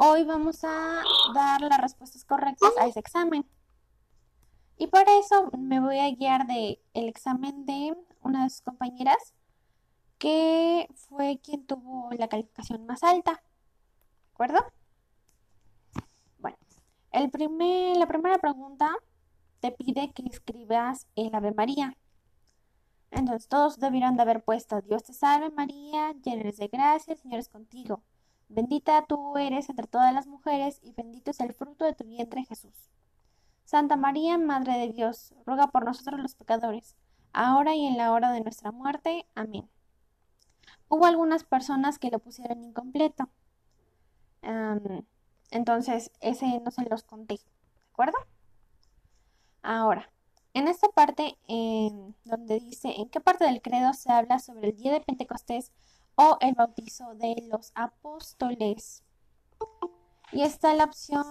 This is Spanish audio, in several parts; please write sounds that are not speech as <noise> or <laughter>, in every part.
hoy vamos a dar las respuestas correctas a ese examen. Y para eso me voy a guiar del el examen de una de sus compañeras, que fue quien tuvo la calificación más alta. ¿De acuerdo? Bueno, el la primera pregunta te pide que escribas el Ave María. Entonces todos debieron de haber puesto Dios te salve María, llena de gracia, el Señor es contigo. Bendita tú eres entre todas las mujeres y bendito es el fruto de tu vientre Jesús. Santa María, Madre de Dios, ruega por nosotros los pecadores, ahora y en la hora de nuestra muerte. Amén. Hubo algunas personas que lo pusieron incompleto. entonces, ese no se los conté, ¿de acuerdo? Ahora, en esta parte donde dice en qué parte del credo se habla sobre el día de Pentecostés o el bautizo de los apóstoles. Y está la opción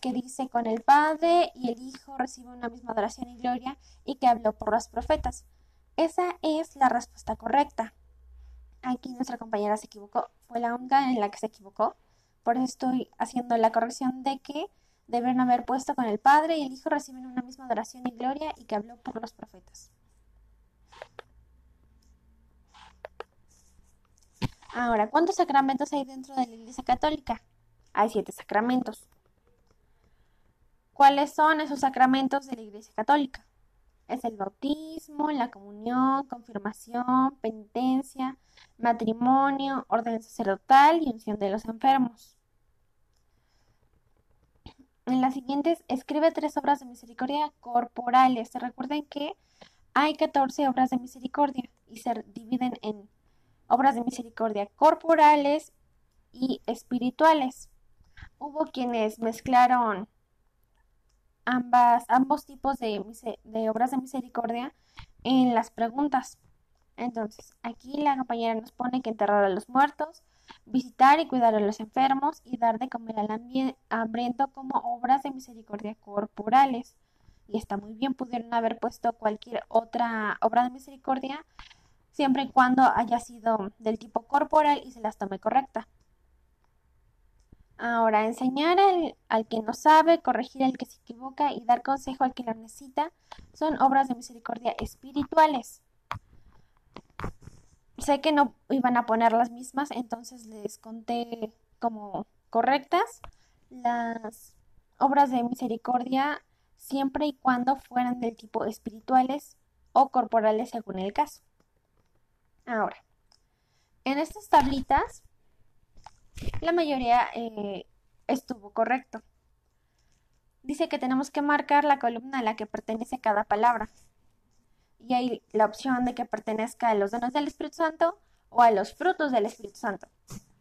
que dice con el Padre y el Hijo reciben una misma adoración y gloria y que habló por los profetas. Esa es la respuesta correcta. Aquí nuestra compañera se equivocó. Fue la única en la que se equivocó. Por eso estoy haciendo la corrección de que deben haber puesto con el Padre y el Hijo reciben una misma adoración y gloria y que habló por los profetas. Ahora, ¿cuántos sacramentos hay dentro de la Iglesia Católica? Hay siete sacramentos. ¿Cuáles son esos sacramentos de la Iglesia Católica? Es el bautismo, la comunión, confirmación, penitencia, matrimonio, orden sacerdotal y unción de los enfermos. En las siguientes, escribe tres obras de misericordia corporales. Recuerden que hay 14 obras de misericordia y se dividen en obras de misericordia corporales y espirituales. Hubo quienes mezclaron ambas, ambos tipos de, obras de misericordia en las preguntas. Entonces, aquí la compañera nos pone que enterrar a los muertos, visitar y cuidar a los enfermos y dar de comer al hambriento como obras de misericordia corporales. Y está muy bien, pudieron haber puesto cualquier otra obra de misericordia, siempre y cuando haya sido del tipo corporal y se las tome correcta. Ahora, enseñar al, que no sabe, corregir al que se equivoca y dar consejo al que lo necesita son obras de misericordia espirituales. Sé que no iban a poner las mismas, entonces les conté como correctas las obras de misericordia siempre y cuando fueran del tipo espirituales o corporales según el caso. Ahora, en estas tablitas la mayoría eh, estuvo correcto. Dice que tenemos que marcar la columna a la que pertenece cada palabra. Y hay la opción de que pertenezca a los dones del Espíritu Santo o a los frutos del Espíritu Santo.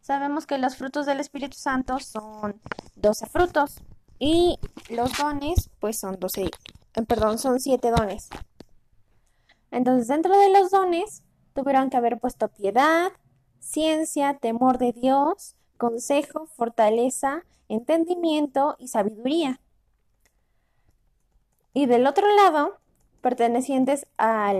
Sabemos que los frutos del Espíritu Santo son 12 frutos y los dones pues son 12, eh, perdón, son 7 dones. Entonces, dentro de los dones tuvieron que haber puesto piedad, ciencia, temor de Dios, consejo, fortaleza, entendimiento y sabiduría. Y del otro lado, pertenecientes a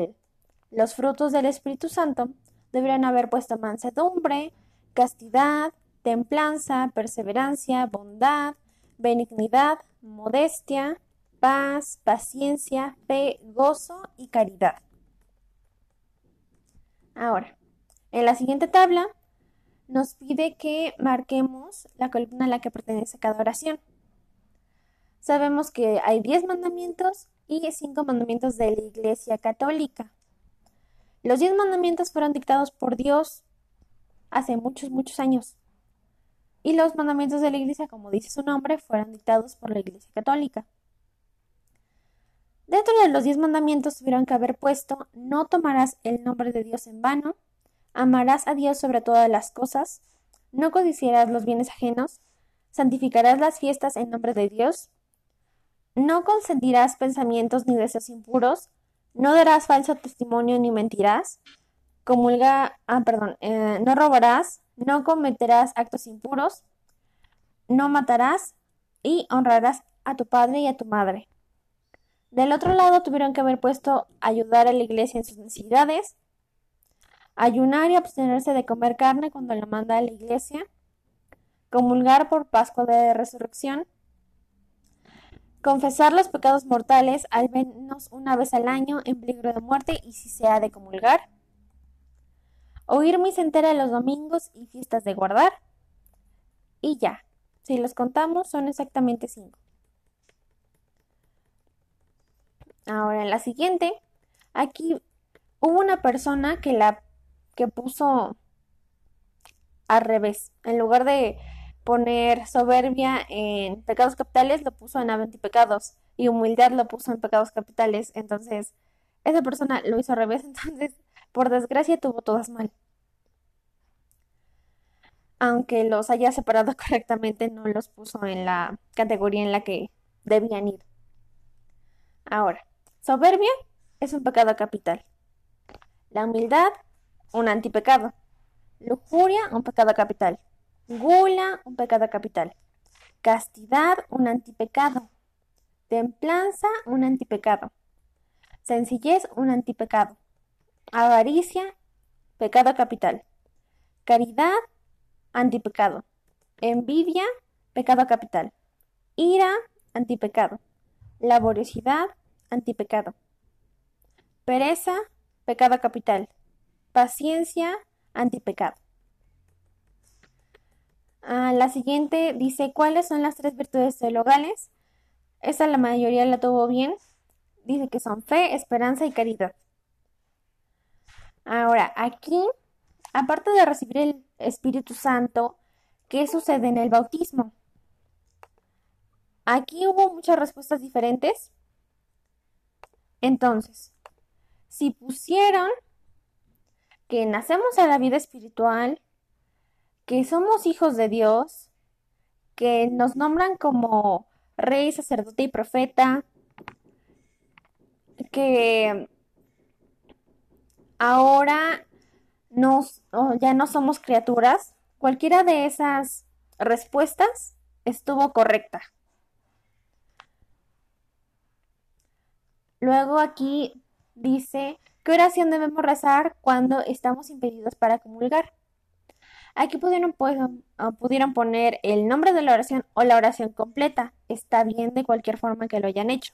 los frutos del Espíritu Santo, deberían haber puesto mansedumbre, castidad, templanza, perseverancia, bondad, benignidad, modestia, paz, paciencia, fe, gozo y caridad. Ahora, en la siguiente tabla nos pide que marquemos la columna a la que pertenece cada oración. Sabemos que hay 10 mandamientos y 5 mandamientos de la Iglesia Católica. Los 10 mandamientos fueron dictados por Dios hace muchos, muchos años. Y los mandamientos de la Iglesia, como dice su nombre, fueron dictados por la Iglesia Católica. Dentro de los 10 mandamientos tuvieron que haber puesto no tomarás el nombre de Dios en vano, Amarás a Dios sobre todas las cosas, no codiciarás los bienes ajenos, santificarás las fiestas en nombre de Dios, no consentirás pensamientos ni deseos impuros, no darás falso testimonio ni mentirás, comulga, ah, perdón, eh, no robarás, no cometerás actos impuros, no matarás y honrarás a tu padre y a tu madre. Del otro lado tuvieron que haber puesto ayudar a la iglesia en sus necesidades, ayunar y abstenerse de comer carne cuando la manda a la iglesia, comulgar por Pascua de Resurrección, confesar los pecados mortales al menos una vez al año en peligro de muerte y si se ha de comulgar, oír misa entera los domingos y fiestas de guardar, y ya, si los contamos son exactamente cinco. Ahora en la siguiente, aquí hubo una persona que la que puso al revés, en lugar de poner soberbia en pecados capitales, lo puso en antipecados y humildad lo puso en pecados capitales. Entonces, esa persona lo hizo al revés, <laughs> entonces, por desgracia, tuvo todas mal. Aunque los haya separado <laughs> correctamente, no los puso en la categoría en la que debían ir. Ahora, soberbia es un pecado capital. La humildad, un antipecado. Lujuria, un pecado capital. Gula, un pecado capital. Castidad, un antipecado. Templanza, un antipecado. Sencillez, un antipecado. Avaricia, pecado capital. Caridad, antipecado. Envidia, pecado capital. Ira, antipecado. Laboriosidad, antipecado. Pereza, pecado capital. Paciencia, antipecado. Ah, la siguiente dice, ¿cuáles son las tres virtudes teologales? Esa la mayoría la tuvo bien. Dice que son fe, esperanza y caridad. Ahora, aquí, aparte de recibir el Espíritu Santo, ¿qué sucede en el bautismo? Aquí hubo muchas respuestas diferentes. Entonces, si pusieron que nacemos a la vida espiritual, que somos hijos de Dios, que nos nombran como rey, sacerdote y profeta, que ahora nos, ya no somos criaturas, cualquiera de esas respuestas estuvo correcta. Luego aquí dice, ¿qué oración debemos rezar cuando estamos impedidos para comulgar? Aquí pudieron, pues, ah, pudieron poner el nombre de la oración o la oración completa. Está bien de cualquier forma que lo hayan hecho.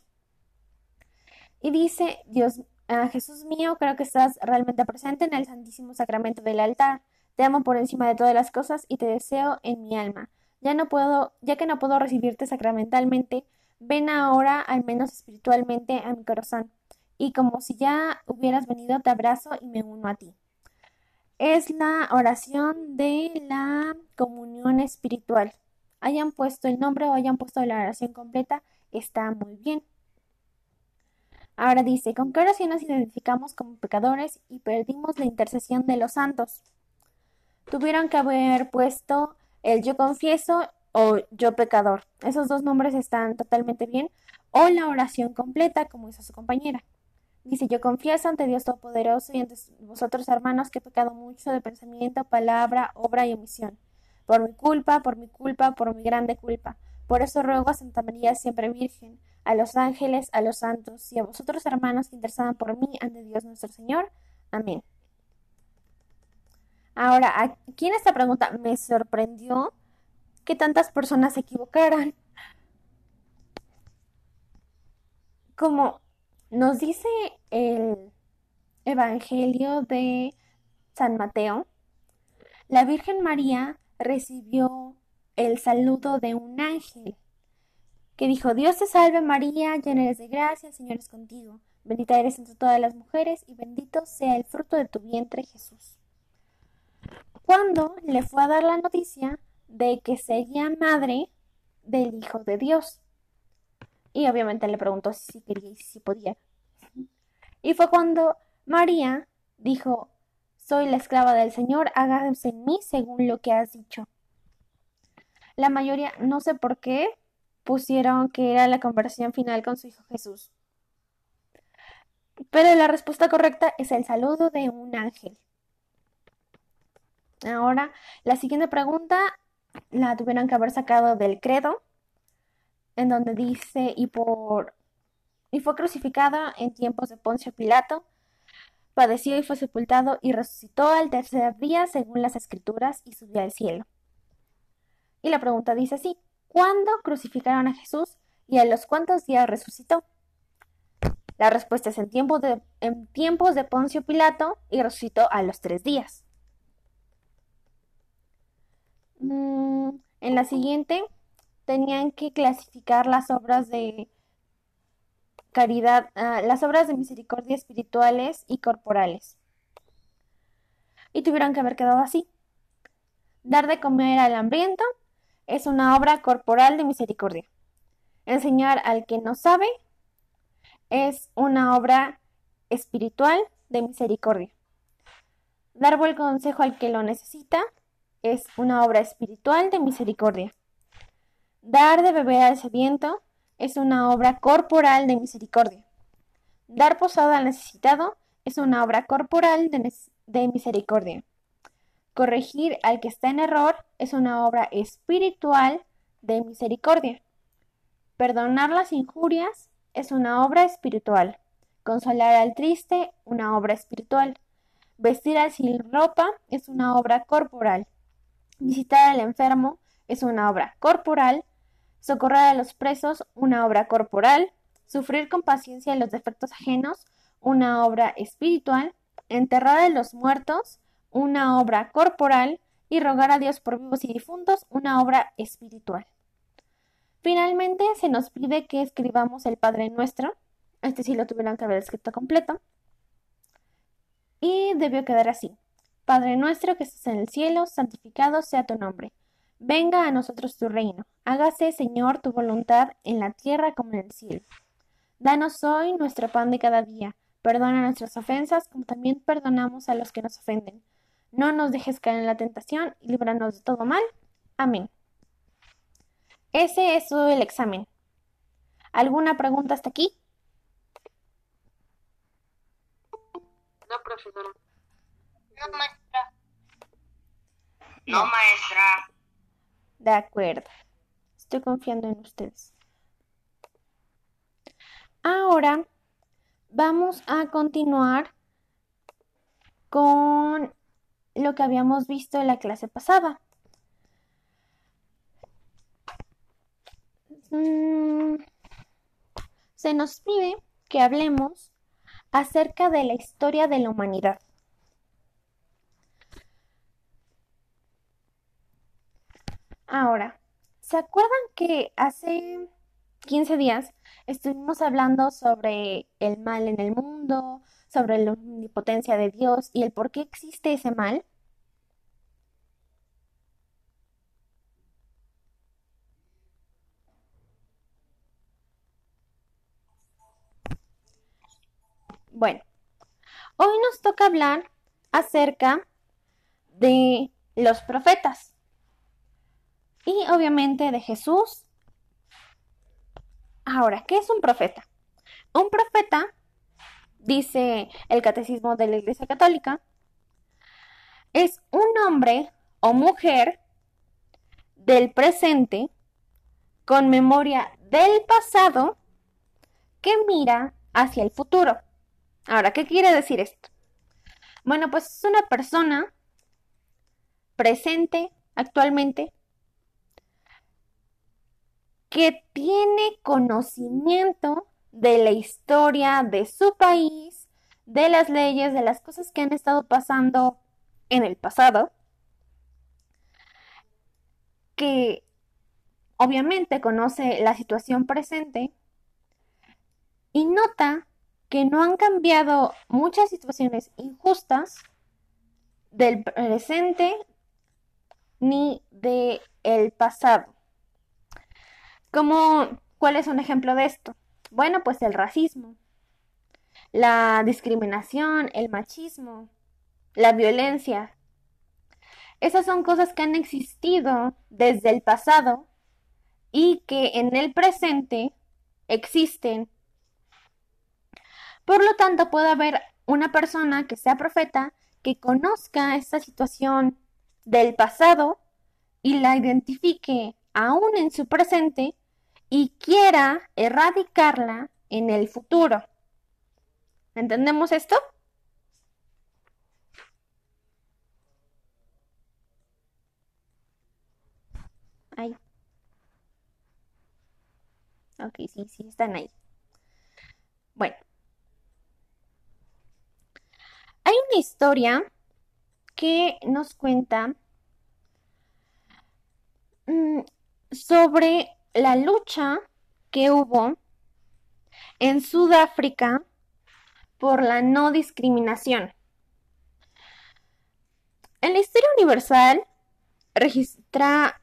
Y dice, Dios, ah, Jesús mío, creo que estás realmente presente en el Santísimo Sacramento del altar. Te amo por encima de todas las cosas y te deseo en mi alma. Ya no puedo, ya que no puedo recibirte sacramentalmente, ven ahora, al menos espiritualmente, a mi corazón. Y como si ya hubieras venido, te abrazo y me uno a ti es la oración de la comunión espiritual. Hayan puesto el nombre o hayan puesto la oración completa, está muy bien. Ahora dice, ¿con qué oración nos identificamos como pecadores y perdimos la intercesión de los santos? Tuvieron que haber puesto el yo confieso o yo pecador. Esos dos nombres están totalmente bien. O la oración completa, como hizo su compañera. Dice, yo confieso ante Dios Todopoderoso y ante vosotros, hermanos, que he pecado mucho de pensamiento, palabra, obra y omisión. Por mi culpa, por mi culpa, por mi grande culpa. Por eso ruego a Santa María siempre Virgen, a los ángeles, a los santos y a vosotros, hermanos, que intercedan por mí ante Dios nuestro Señor. Amén. Ahora, aquí en esta pregunta me sorprendió que tantas personas se equivocaran. Como nos dice el Evangelio de San Mateo, la Virgen María recibió el saludo de un ángel que dijo, Dios te salve María, llena eres de gracia, Señor es contigo, bendita eres entre todas las mujeres y bendito sea el fruto de tu vientre Jesús. Cuando le fue a dar la noticia de que sería madre del Hijo de Dios. Y obviamente le preguntó si quería y si podía. Y fue cuando María dijo, soy la esclava del Señor, hágase en mí según lo que has dicho. La mayoría, no sé por qué, pusieron que era la conversión final con su Hijo Jesús. Pero la respuesta correcta es el saludo de un ángel. Ahora, la siguiente pregunta la tuvieron que haber sacado del credo en donde dice, y por y fue crucificado en tiempos de Poncio Pilato, padeció y fue sepultado y resucitó al tercer día según las escrituras y subió al cielo. Y la pregunta dice así, ¿cuándo crucificaron a Jesús y a los cuántos días resucitó? La respuesta es en tiempos de, en tiempos de Poncio Pilato y resucitó a los tres días. Mm, en la siguiente tenían que clasificar las obras de caridad, ah, las obras de misericordia espirituales y corporales. Y tuvieron que haber quedado así. Dar de comer al hambriento es una obra corporal de misericordia. Enseñar al que no sabe es una obra espiritual de misericordia. Dar buen consejo al que lo necesita es una obra espiritual de misericordia. Dar de beber al sediento es una obra corporal de misericordia. Dar posada al necesitado es una obra corporal de, de misericordia. Corregir al que está en error es una obra espiritual de misericordia. Perdonar las injurias es una obra espiritual. Consolar al triste, una obra espiritual. Vestir al sin ropa es una obra corporal. Visitar al enfermo es una obra corporal. Socorrer a los presos, una obra corporal. Sufrir con paciencia los defectos ajenos, una obra espiritual. Enterrar a los muertos, una obra corporal. Y rogar a Dios por vivos y difuntos, una obra espiritual. Finalmente, se nos pide que escribamos el Padre Nuestro. Este sí lo tuvieron que haber escrito completo. Y debió quedar así. Padre nuestro que estás en el cielo, santificado sea tu nombre. Venga a nosotros tu reino. Hágase, Señor, tu voluntad en la tierra como en el cielo. Danos hoy nuestro pan de cada día. Perdona nuestras ofensas como también perdonamos a los que nos ofenden. No nos dejes caer en la tentación y líbranos de todo mal. Amén. Ese es todo el examen. ¿Alguna pregunta hasta aquí? No, profesora. No. No, maestra. De acuerdo. Estoy confiando en ustedes. Ahora vamos a continuar con lo que habíamos visto en la clase pasada. Mm, se nos pide que hablemos acerca de la historia de la humanidad. Ahora, ¿se acuerdan que hace 15 días estuvimos hablando sobre el mal en el mundo, sobre la omnipotencia de Dios y el por qué existe ese mal? Bueno, hoy nos toca hablar acerca de los profetas y obviamente de Jesús. Ahora, ¿qué es un profeta? Un profeta, dice el Catecismo de la Iglesia Católica, es un hombre o mujer del presente con memoria del pasado que mira hacia el futuro. Ahora, ¿qué quiere decir esto? Bueno, pues es una persona presente actualmente que tiene conocimiento de la historia de su país, de las leyes, de las cosas que han estado pasando en el pasado, que obviamente conoce la situación presente y nota que no han cambiado muchas situaciones injustas del presente ni del el pasado. ¿Cómo, ¿Cuál es un ejemplo de esto? Bueno, pues el racismo, la discriminación, el machismo, la violencia. Esas son cosas que han existido desde el pasado y que en el presente existen. Por lo tanto, puede haber una persona que sea profeta que conozca esta situación del pasado y la identifique aún en su presente y quiera erradicarla en el futuro. ¿Entendemos esto? Ok, sí, sí, están ahí. Bueno. Hay una historia que nos cuenta mm, sobre la lucha que hubo en Sudáfrica por la no discriminación. En la historia universal registra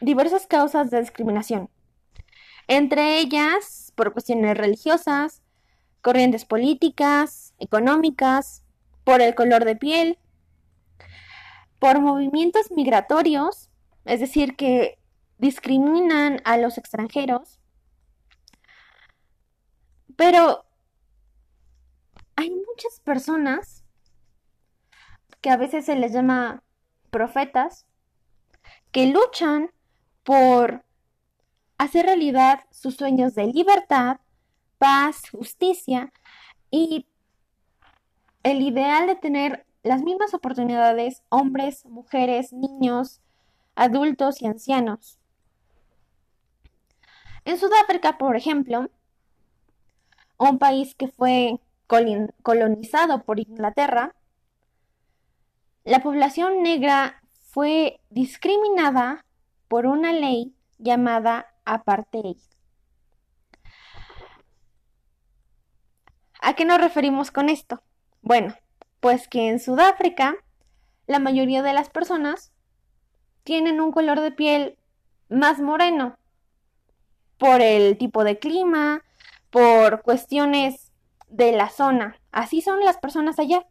diversas causas de discriminación, entre ellas por cuestiones religiosas, corrientes políticas, económicas, por el color de piel, por movimientos migratorios, es decir, que discriminan a los extranjeros, pero hay muchas personas que a veces se les llama profetas, que luchan por hacer realidad sus sueños de libertad, paz, justicia y el ideal de tener las mismas oportunidades hombres, mujeres, niños, adultos y ancianos. En Sudáfrica, por ejemplo, un país que fue colonizado por Inglaterra, la población negra fue discriminada por una ley llamada apartheid. ¿A qué nos referimos con esto? Bueno, pues que en Sudáfrica la mayoría de las personas tienen un color de piel más moreno por el tipo de clima, por cuestiones de la zona. Así son las personas allá.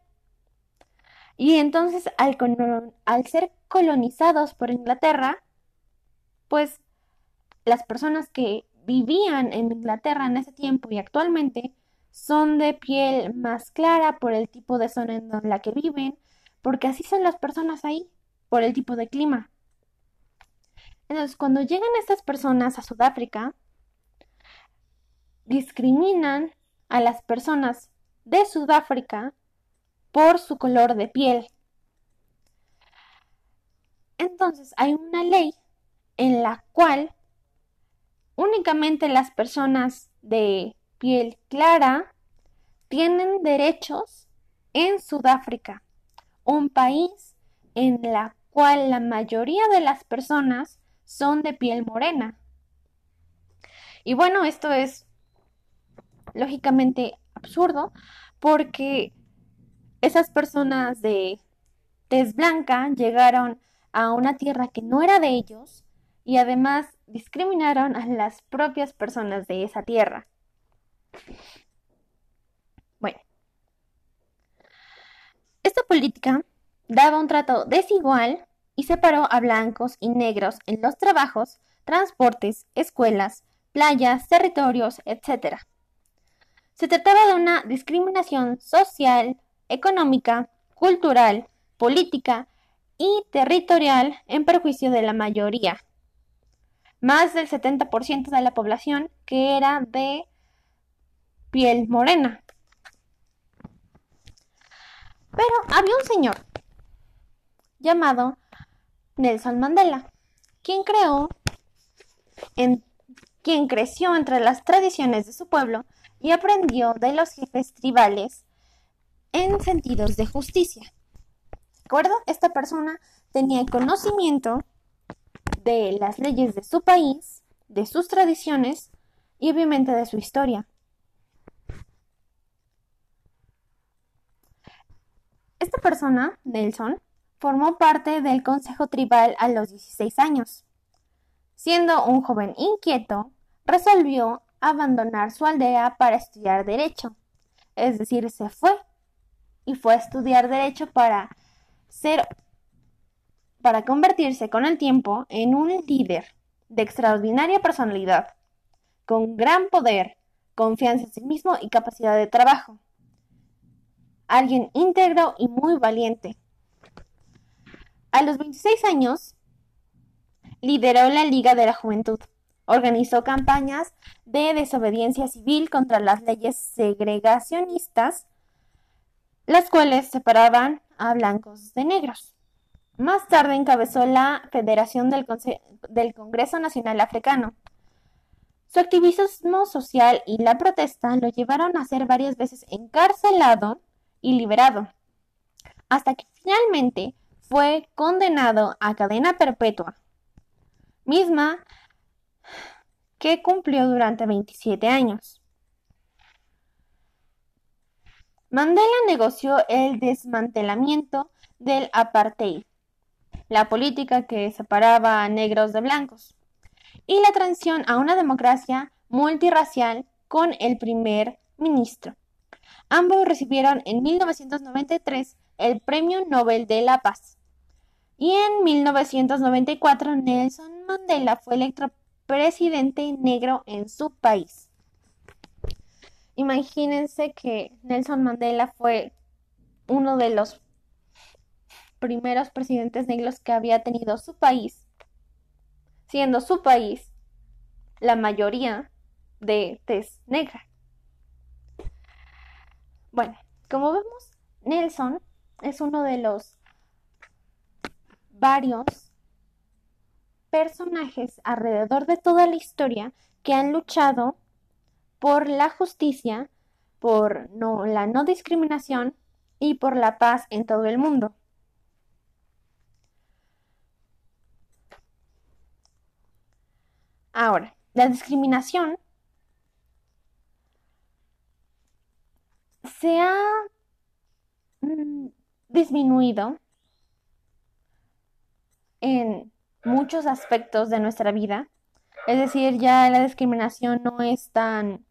Y entonces al, ser colonizados por Inglaterra, pues las personas que vivían en Inglaterra en ese tiempo y actualmente son de piel más clara por el tipo de zona en la que viven, porque así son las personas ahí, por el tipo de clima. Entonces, cuando llegan estas personas a Sudáfrica, discriminan a las personas de Sudáfrica por su color de piel. Entonces hay una ley en la cual únicamente las personas de piel clara tienen derechos en Sudáfrica, un país en la cual la mayoría de las personas son de piel morena. Y bueno, esto es lógicamente absurdo porque esas personas de tez blanca llegaron a una tierra que no era de ellos y además discriminaron a las propias personas de esa tierra. Bueno, esta política daba un trato desigual y separó a blancos y negros en los trabajos, transportes, escuelas, playas, territorios, etc. Se trataba de una discriminación social, económica, cultural, política y territorial en perjuicio de la mayoría. Más del 70% de la población que era de piel morena. Pero había un señor llamado Nelson Mandela, quien creó, en, quien creció entre las tradiciones de su pueblo y aprendió de los jefes tribales en sentidos de justicia. ¿De acuerdo? Esta persona tenía conocimiento de las leyes de su país, de sus tradiciones y obviamente de su historia. Esta persona, Nelson, formó parte del Consejo Tribal a los 16 años. Siendo un joven inquieto, resolvió abandonar su aldea para estudiar derecho. Es decir, se fue y fue a estudiar derecho para ser para convertirse con el tiempo en un líder de extraordinaria personalidad, con gran poder, confianza en sí mismo y capacidad de trabajo. Alguien íntegro y muy valiente. A los 26 años, lideró la Liga de la Juventud. Organizó campañas de desobediencia civil contra las leyes segregacionistas las cuales separaban a blancos de negros. Más tarde encabezó la Federación del, Congreso Nacional Africano, Su activismo social y la protesta lo llevaron a ser varias veces encarcelado y liberado, hasta que finalmente fue condenado a cadena perpetua, misma que cumplió durante 27 años. Mandela negoció el desmantelamiento del apartheid, la política que separaba a negros de blancos, y la transición a una democracia multirracial con el primer ministro. Ambos recibieron en 1993 el Premio Nobel de la Paz. Y en 1994 Nelson Mandela fue electo presidente negro en su país. Imagínense que Nelson Mandela fue uno de los primeros presidentes negros que había tenido su país, siendo su país la mayoría de tez negra. Bueno, como vemos, Nelson es uno de los varios personajes alrededor de toda la historia que han luchado por la justicia, por la no discriminación y por la paz en todo el mundo. Ahora, la discriminación se ha mm, disminuido en muchos aspectos de nuestra vida. Es decir, ya la discriminación no es tan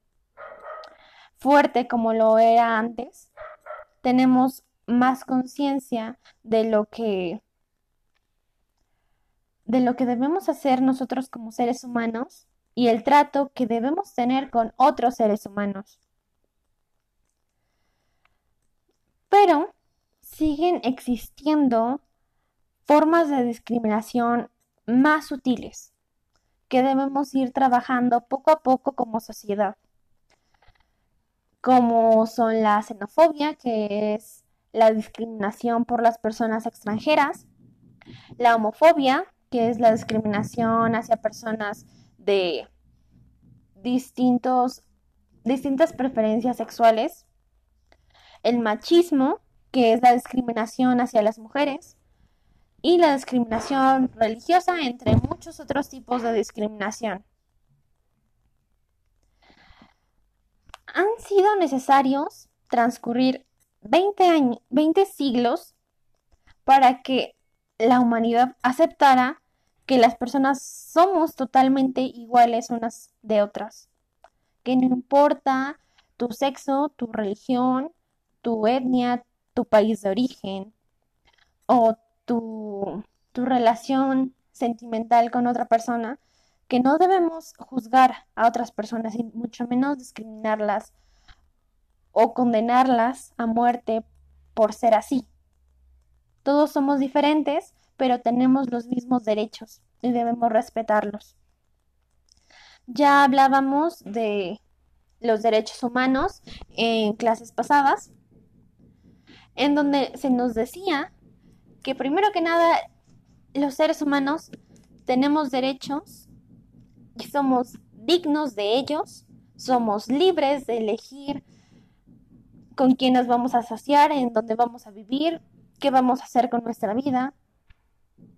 fuerte como lo era antes. Tenemos más conciencia de lo que de lo que debemos hacer nosotros como seres humanos y el trato que debemos tener con otros seres humanos. Pero siguen existiendo formas de discriminación más sutiles que debemos ir trabajando poco a poco como sociedad, como son la xenofobia, que es la discriminación por las personas extranjeras, la homofobia, que es la discriminación hacia personas de distintos, distintas preferencias sexuales, el machismo, que es la discriminación hacia las mujeres, y la discriminación religiosa, entre muchos otros tipos de discriminación. Han sido necesarios transcurrir 20, años, 20 siglos para que la humanidad aceptara que las personas somos totalmente iguales unas de otras, que no importa tu sexo, tu religión, tu etnia, tu país de origen o tu, tu relación sentimental con otra persona, que no debemos juzgar a otras personas y mucho menos discriminarlas o condenarlas a muerte por ser así. Todos somos diferentes, pero tenemos los mismos derechos y debemos respetarlos. Ya hablábamos de los derechos humanos en clases pasadas, en donde se nos decía que primero que nada los seres humanos tenemos derechos y somos dignos de ellos, somos libres de elegir con quién nos vamos a asociar, en dónde vamos a vivir, qué vamos a hacer con nuestra vida.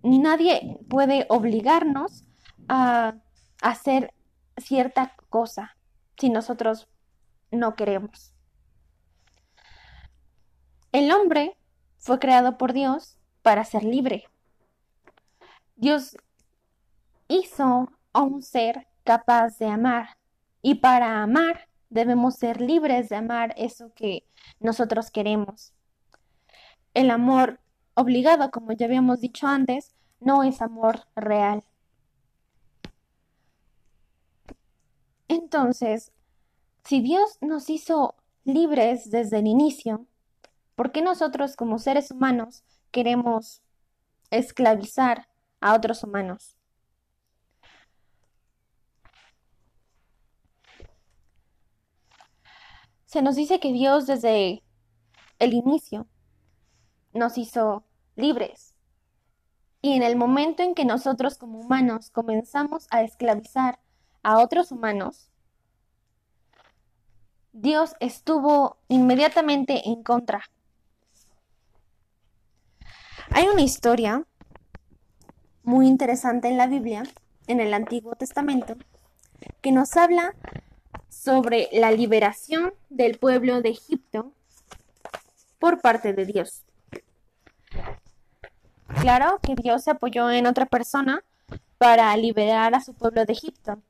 Nadie puede obligarnos a hacer cierta cosa si nosotros no queremos. El hombre fue creado por Dios para ser libre. Dios hizo a un ser capaz de amar y para amar debemos ser libres de amar eso que nosotros queremos. El amor obligado, como ya habíamos dicho antes, no es amor real. Entonces, si Dios nos hizo libres desde el inicio, ¿por qué nosotros como seres humanos queremos esclavizar a otros humanos? Se nos dice que Dios desde el inicio nos hizo libres. Y en el momento en que nosotros como humanos comenzamos a esclavizar a otros humanos, Dios estuvo inmediatamente en contra. Hay una historia muy interesante en la Biblia, en el Antiguo Testamento, que nos habla sobre la liberación del pueblo de Egipto por parte de Dios. Claro que Dios se apoyó en otra persona para liberar a su pueblo de Egipto.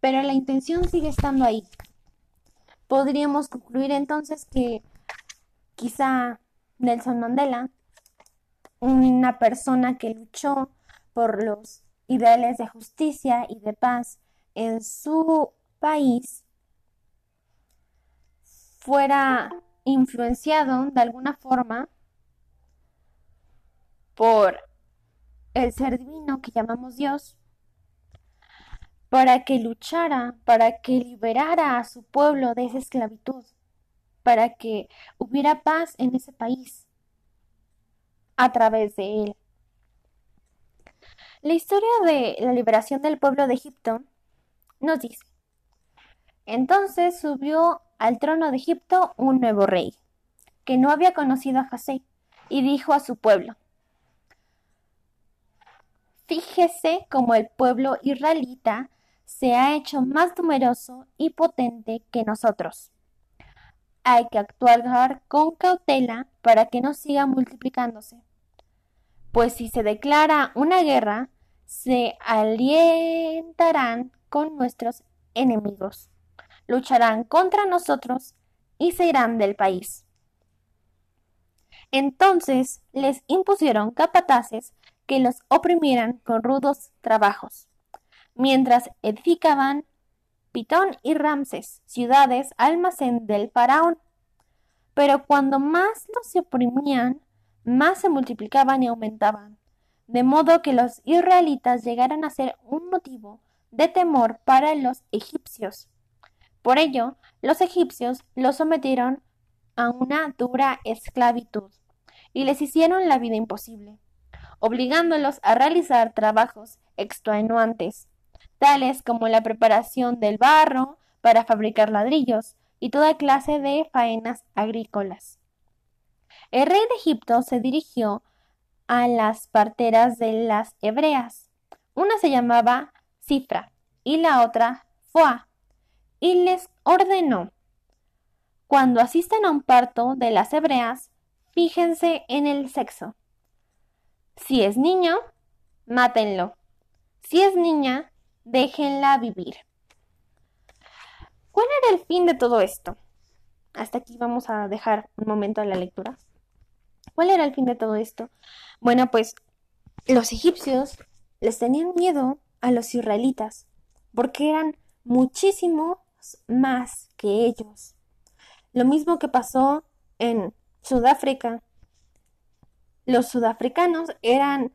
Pero la intención sigue estando ahí. Podríamos concluir entonces que quizá Nelson Mandela, una persona que luchó por los ideales de justicia y de paz en su país, fuera influenciado de alguna forma por el ser divino que llamamos Dios, para que luchara, para que liberara a su pueblo de esa esclavitud, para que hubiera paz en ese país a través de él. La historia de la liberación del pueblo de Egipto nos dice, entonces subió al trono de Egipto un nuevo rey, que no había conocido a José, y dijo a su pueblo, Fíjese cómo el pueblo israelita se ha hecho más numeroso y potente que nosotros. Hay que actuar con cautela para que no siga multiplicándose. Pues si se declara una guerra, se alientarán con nuestros enemigos, lucharán contra nosotros y se irán del país. Entonces les impusieron capataces que los oprimieran con rudos trabajos mientras edificaban Pitón y Ramses, ciudades almacén del faraón. Pero cuando más los oprimían, más se multiplicaban y aumentaban, de modo que los israelitas llegaran a ser un motivo de temor para los egipcios. Por ello, los egipcios los sometieron a una dura esclavitud y les hicieron la vida imposible, obligándolos a realizar trabajos extenuantes tales como la preparación del barro para fabricar ladrillos y toda clase de faenas agrícolas. El rey de Egipto se dirigió a las parteras de las hebreas. Una se llamaba Cifra y la otra Foa, y les ordenó cuando asistan a un parto de las hebreas, fíjense en el sexo. Si es niño, mátenlo. Si es niña, déjenla vivir. ¿Cuál era el fin de todo esto? Hasta aquí vamos a dejar un momento la lectura. ¿Cuál era el fin de todo esto? Bueno, pues los egipcios les tenían miedo a los israelitas porque eran muchísimos más que ellos. Lo mismo que pasó en Sudáfrica. Los sudafricanos eran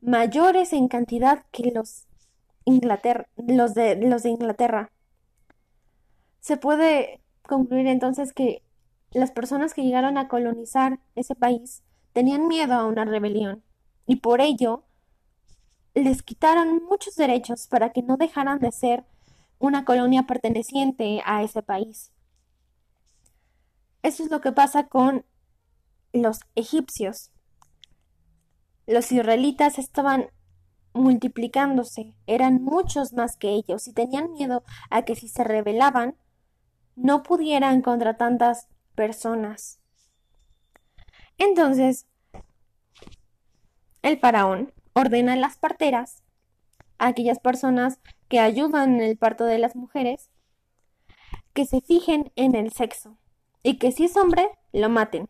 mayores en cantidad que los Inglaterra, los de, los de Inglaterra. Se puede concluir entonces que las personas que llegaron a colonizar ese país tenían miedo a una rebelión y por ello les quitaron muchos derechos para que no dejaran de ser una colonia perteneciente a ese país. Eso es lo que pasa con los egipcios. Los israelitas estaban multiplicándose, eran muchos más que ellos y tenían miedo a que si se rebelaban no pudieran contra tantas personas. Entonces, el faraón ordena a las parteras, a aquellas personas que ayudan en el parto de las mujeres, que se fijen en el sexo y que si es hombre, lo maten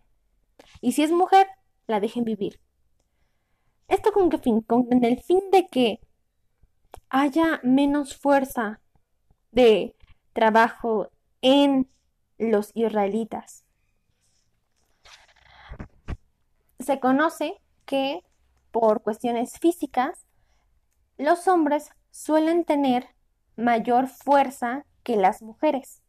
y si es mujer, la dejen vivir. ¿Esto con qué fin? Con el fin de que haya menos fuerza de trabajo en los israelitas. Se conoce que por cuestiones físicas los hombres suelen tener mayor fuerza que las mujeres.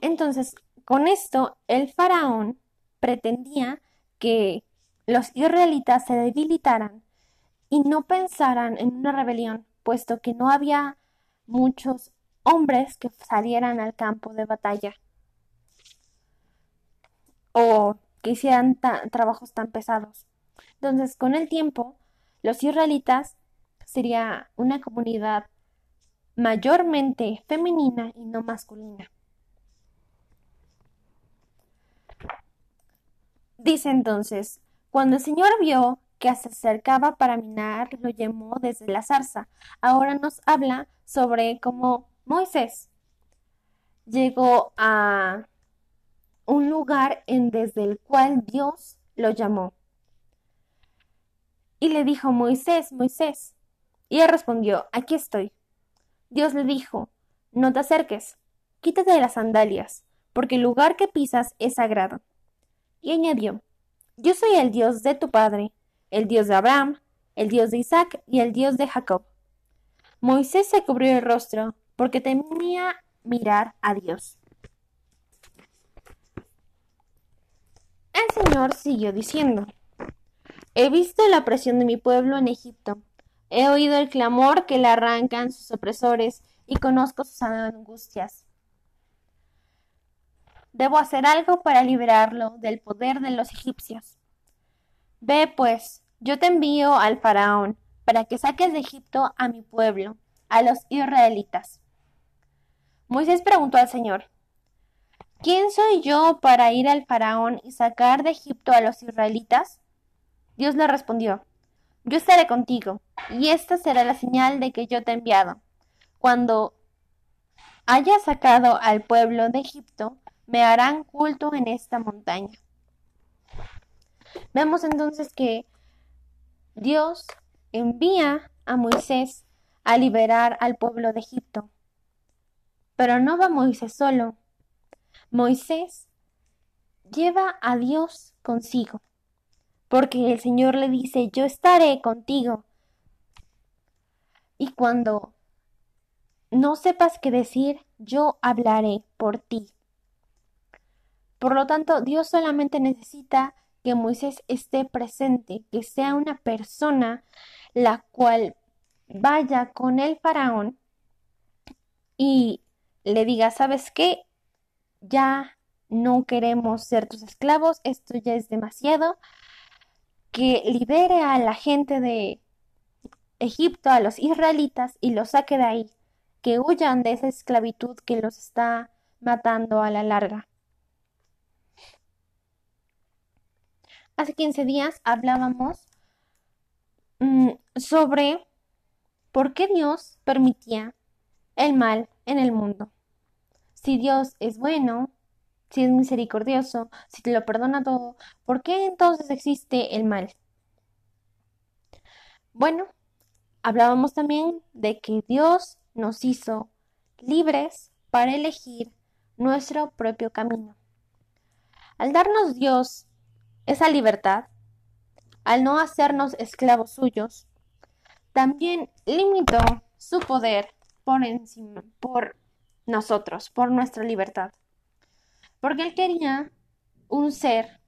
Entonces, con esto, el faraón pretendía que los israelitas se debilitaran y no pensaran en una rebelión, puesto que no había muchos hombres que salieran al campo de batalla o que hicieran trabajos tan pesados. Entonces, con el tiempo, los israelitas sería una comunidad mayormente femenina y no masculina. Dice entonces, cuando el Señor vio que se acercaba para minar, lo llamó desde la zarza. Ahora nos habla sobre cómo Moisés llegó a un lugar en desde el cual Dios lo llamó. Y le dijo, Moisés, Moisés. Y él respondió, aquí estoy. Dios le dijo, no te acerques, quítate de las sandalias, porque el lugar que pisas es sagrado. Y añadió, yo soy el Dios de tu padre, el Dios de Abraham, el Dios de Isaac y el Dios de Jacob. Moisés se cubrió el rostro porque temía mirar a Dios. El Señor siguió diciendo, He visto la presión de mi pueblo en Egipto, he oído el clamor que le arrancan sus opresores y conozco sus angustias. Debo hacer algo para liberarlo del poder de los egipcios. Ve, pues, yo te envío al faraón, para que saques de Egipto a mi pueblo, a los israelitas. Moisés preguntó al Señor, ¿quién soy yo para ir al faraón y sacar de Egipto a los israelitas? Dios le respondió, yo estaré contigo, y esta será la señal de que yo te he enviado. Cuando haya sacado al pueblo de Egipto, me harán culto en esta montaña. Vemos entonces que Dios envía a Moisés a liberar al pueblo de Egipto. Pero no va Moisés solo. Moisés lleva a Dios consigo, porque el Señor le dice, yo estaré contigo. Y cuando no sepas qué decir, yo hablaré por ti. Por lo tanto, Dios solamente necesita que Moisés esté presente, que sea una persona la cual vaya con el faraón y le diga, ¿sabes qué? Ya no queremos ser tus esclavos, esto ya es demasiado, que libere a la gente de Egipto, a los israelitas, y los saque de ahí, que huyan de esa esclavitud que los está matando a la larga. Hace 15 días hablábamos mm, sobre por qué Dios permitía el mal en el mundo. Si Dios es bueno, si es misericordioso, si te lo perdona todo, ¿por qué entonces existe el mal? Bueno, hablábamos también de que Dios nos hizo libres para elegir nuestro propio camino. Al darnos Dios esa libertad, al no hacernos esclavos suyos, también limitó su poder por encima, por nosotros, por nuestra libertad. Porque él quería un ser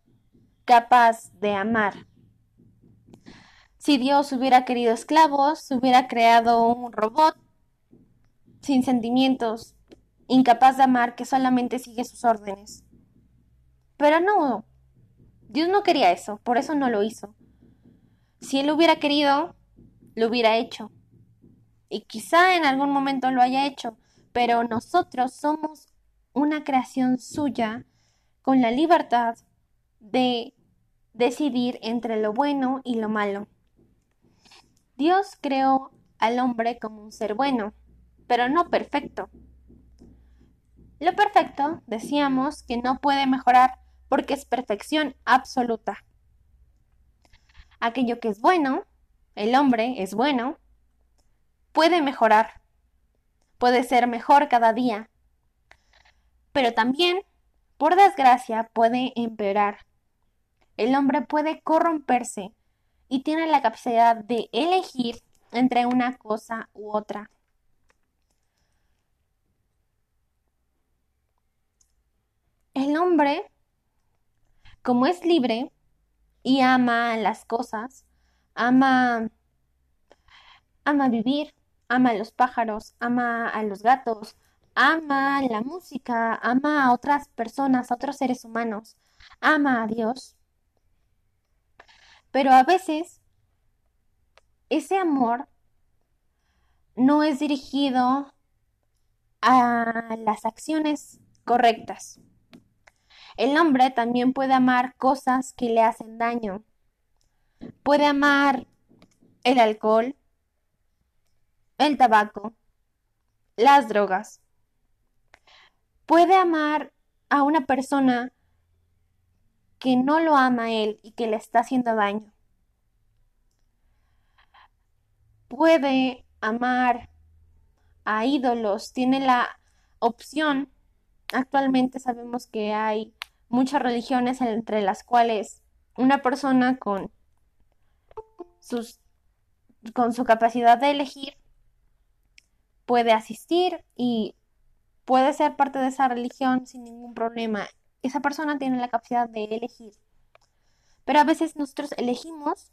capaz de amar. Si Dios hubiera querido esclavos, hubiera creado un robot sin sentimientos, incapaz de amar, que solamente sigue sus órdenes. Pero no, Dios no quería eso, por eso no lo hizo. Si Él hubiera querido, lo hubiera hecho. Y quizá en algún momento lo haya hecho, pero nosotros somos una creación suya con la libertad de decidir entre lo bueno y lo malo. Dios creó al hombre como un ser bueno, pero no perfecto. Lo perfecto, decíamos, que no puede mejorar porque es perfección absoluta. Aquello que es bueno, el hombre es bueno, puede mejorar, puede ser mejor cada día, pero también, por desgracia, puede empeorar. El hombre puede corromperse y tiene la capacidad de elegir entre una cosa u otra. El hombre como es libre y ama las cosas, ama ama vivir, ama a los pájaros, ama a los gatos, ama la música, ama a otras personas, a otros seres humanos, ama a Dios. Pero a veces ese amor no es dirigido a las acciones correctas. El hombre también puede amar cosas que le hacen daño. Puede amar el alcohol, el tabaco, las drogas. Puede amar a una persona que no lo ama a él y que le está haciendo daño. Puede amar a ídolos, tiene la opción. Actualmente sabemos que hay muchas religiones entre las cuales una persona con sus con su capacidad de elegir puede asistir y puede ser parte de esa religión sin ningún problema. Esa persona tiene la capacidad de elegir. Pero a veces nosotros elegimos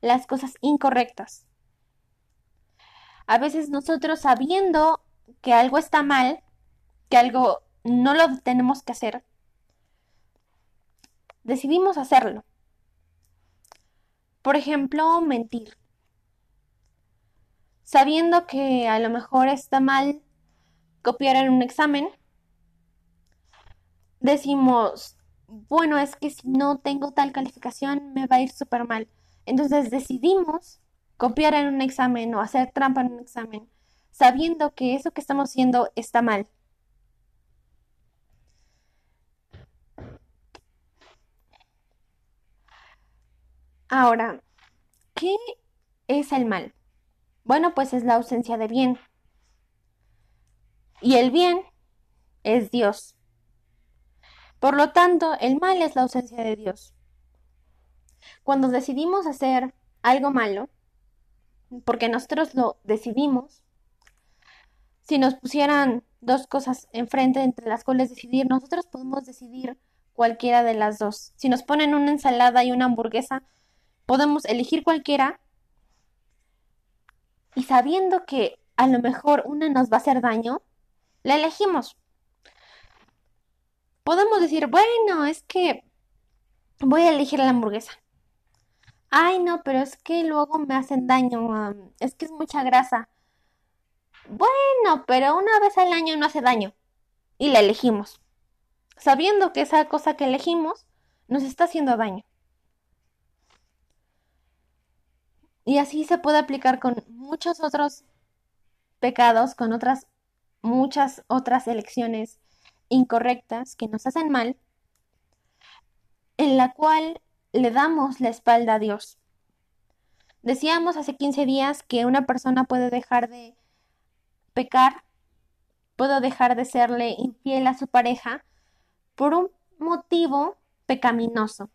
las cosas incorrectas. A veces nosotros sabiendo que algo está mal, que algo no lo tenemos que hacer, decidimos hacerlo. Por ejemplo, mentir sabiendo que a lo mejor está mal copiar en un examen, decimos, bueno, es que si no tengo tal calificación me va a ir súper mal. Entonces decidimos copiar en un examen o hacer trampa en un examen, sabiendo que eso que estamos haciendo está mal. Ahora, ¿qué es el mal? Bueno, pues es la ausencia de bien. Y el bien es Dios. Por lo tanto, el mal es la ausencia de Dios. Cuando decidimos hacer algo malo, porque nosotros lo decidimos, si nos pusieran dos cosas enfrente entre las cuales decidir, nosotros podemos decidir cualquiera de las dos. Si nos ponen una ensalada y una hamburguesa, podemos elegir cualquiera y sabiendo que a lo mejor una nos va a hacer daño, la elegimos. Podemos decir, bueno, es que voy a elegir la hamburguesa. Ay, no, pero es que luego me hacen daño, es que es mucha grasa. Bueno, pero una vez al año no hace daño. Y la elegimos. Sabiendo que esa cosa que elegimos nos está haciendo daño. Y así se puede aplicar con muchos otros pecados, con otras, muchas otras elecciones incorrectas que nos hacen mal, en la cual le damos la espalda a Dios. Decíamos hace 15 días que una persona puede dejar de pecar, puede dejar de serle infiel a su pareja por un motivo pecaminoso.